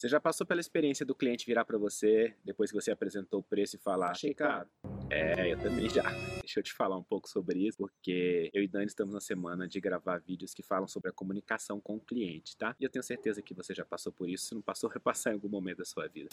Você já passou pela experiência do cliente virar para você, depois que você apresentou o preço e falar, achei caro? É, eu também já. Deixa eu te falar um pouco sobre isso, porque eu e Dani estamos na semana de gravar vídeos que falam sobre a comunicação com o cliente, tá? E eu tenho certeza que você já passou por isso, se não passou, vai passar em algum momento da sua vida.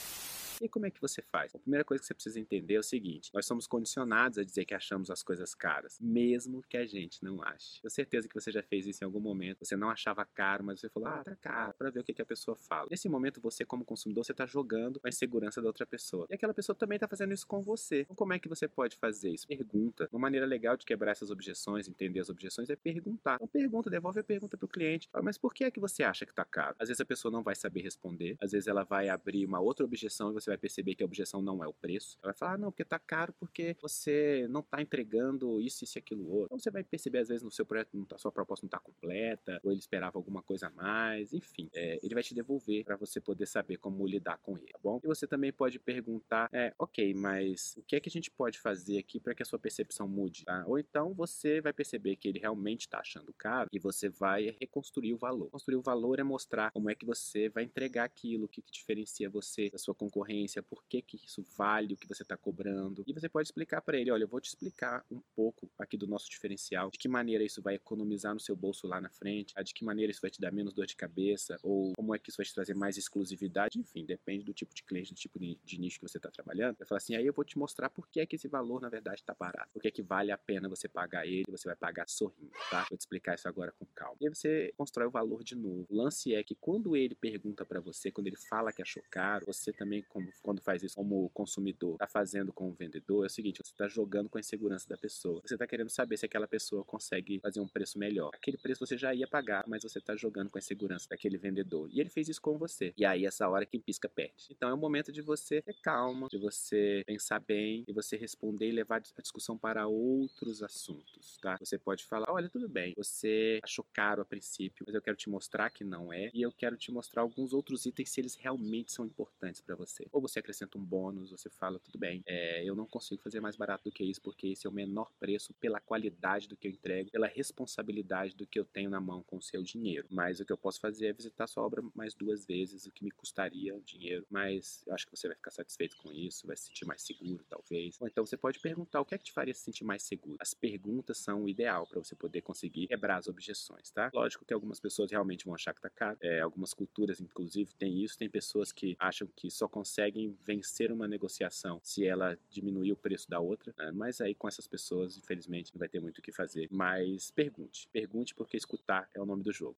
E como é que você faz? A primeira coisa que você precisa entender é o seguinte: nós somos condicionados a dizer que achamos as coisas caras, mesmo que a gente não ache. Tenho certeza que você já fez isso em algum momento. Você não achava caro, mas você falou, ah, tá caro, para ver o que, que a pessoa fala. Nesse momento, você, como consumidor, você está jogando a insegurança da outra pessoa. E aquela pessoa também está fazendo isso com você. Então, como é que você pode fazer isso? Pergunta. Uma maneira legal de quebrar essas objeções, entender as objeções, é perguntar. Então, pergunta, devolve a pergunta para o cliente. Mas por que é que você acha que está caro? Às vezes a pessoa não vai saber responder, às vezes ela vai abrir uma outra objeção e você vai perceber que a objeção não é o preço. Ela vai falar, ah, não, porque tá caro porque você não tá entregando isso, isso e aquilo outro. Então você vai perceber, às vezes, no seu projeto, não tá, sua proposta não tá completa, ou ele esperava alguma coisa a mais, enfim. É, ele vai te devolver para você poder saber como lidar com ele, tá bom? E você também pode perguntar, é, ok, mas o que é que a gente pode fazer aqui para que a sua percepção mude, tá? Ou então você vai perceber que ele realmente está achando caro e você vai reconstruir o valor. Construir o valor é mostrar como é que você vai entregar aquilo, o que, que diferencia você da sua concorrência, por que, que isso vale o que você está cobrando. E você pode explicar para ele: olha, eu vou te explicar um pouco aqui do nosso diferencial, de que maneira isso vai economizar no seu bolso lá na frente, de que maneira isso vai te dar menos dor de cabeça, ou como é que isso vai te trazer mais exclusividade, enfim, depende do tipo de cliente, do tipo de nicho que você está trabalhando. Vai falar assim: aí eu vou te mostrar por que é que esse valor na verdade está barato, por que é que vale a pena você pagar ele, você vai pagar sorrindo, tá? Vou te explicar isso agora com calma. E aí você constrói o valor de novo. O lance é que quando ele pergunta para você, quando ele fala que achou caro, você também, como, quando faz isso como consumidor está fazendo com o vendedor é o seguinte: você está jogando com a insegurança da pessoa. Você está querendo saber se aquela pessoa consegue fazer um preço melhor. Aquele preço você já ia pagar, mas você está jogando com a insegurança daquele vendedor. E ele fez isso com você. E aí, essa hora, quem pisca perde. Então, é o momento de você ter calma, de você pensar bem, e você responder e levar a discussão para outros assuntos, tá? Você pode falar: olha, tudo bem, você achou caro a princípio, mas eu quero te mostrar que não é, e eu quero te mostrar alguns outros itens se eles realmente são importantes para você. Ou você acrescenta um bônus, você fala, tudo bem, é, eu não consigo fazer mais barato do que isso, porque esse é o menor preço pela qualidade do que eu entrego, pela responsabilidade do que eu tenho na mão com o seu dinheiro. Mas o que eu posso fazer é visitar sua obra mais duas vezes, o que me custaria dinheiro, mas eu acho que você vai ficar satisfeito com isso, vai se sentir mais seguro, talvez. Ou então você pode perguntar o que é que te faria sentir mais seguro. As perguntas são o ideal para você poder conseguir quebrar as objeções, tá? Lógico que algumas pessoas realmente vão achar que tá caro, é, algumas culturas, inclusive, tem isso, tem pessoas que acham que só conseguem vencer uma negociação se ela diminuir o preço da outra, né? mas aí com essas pessoas, infelizmente, não vai ter muito o que fazer. Mas pergunte, pergunte porque escutar é o nome do jogo.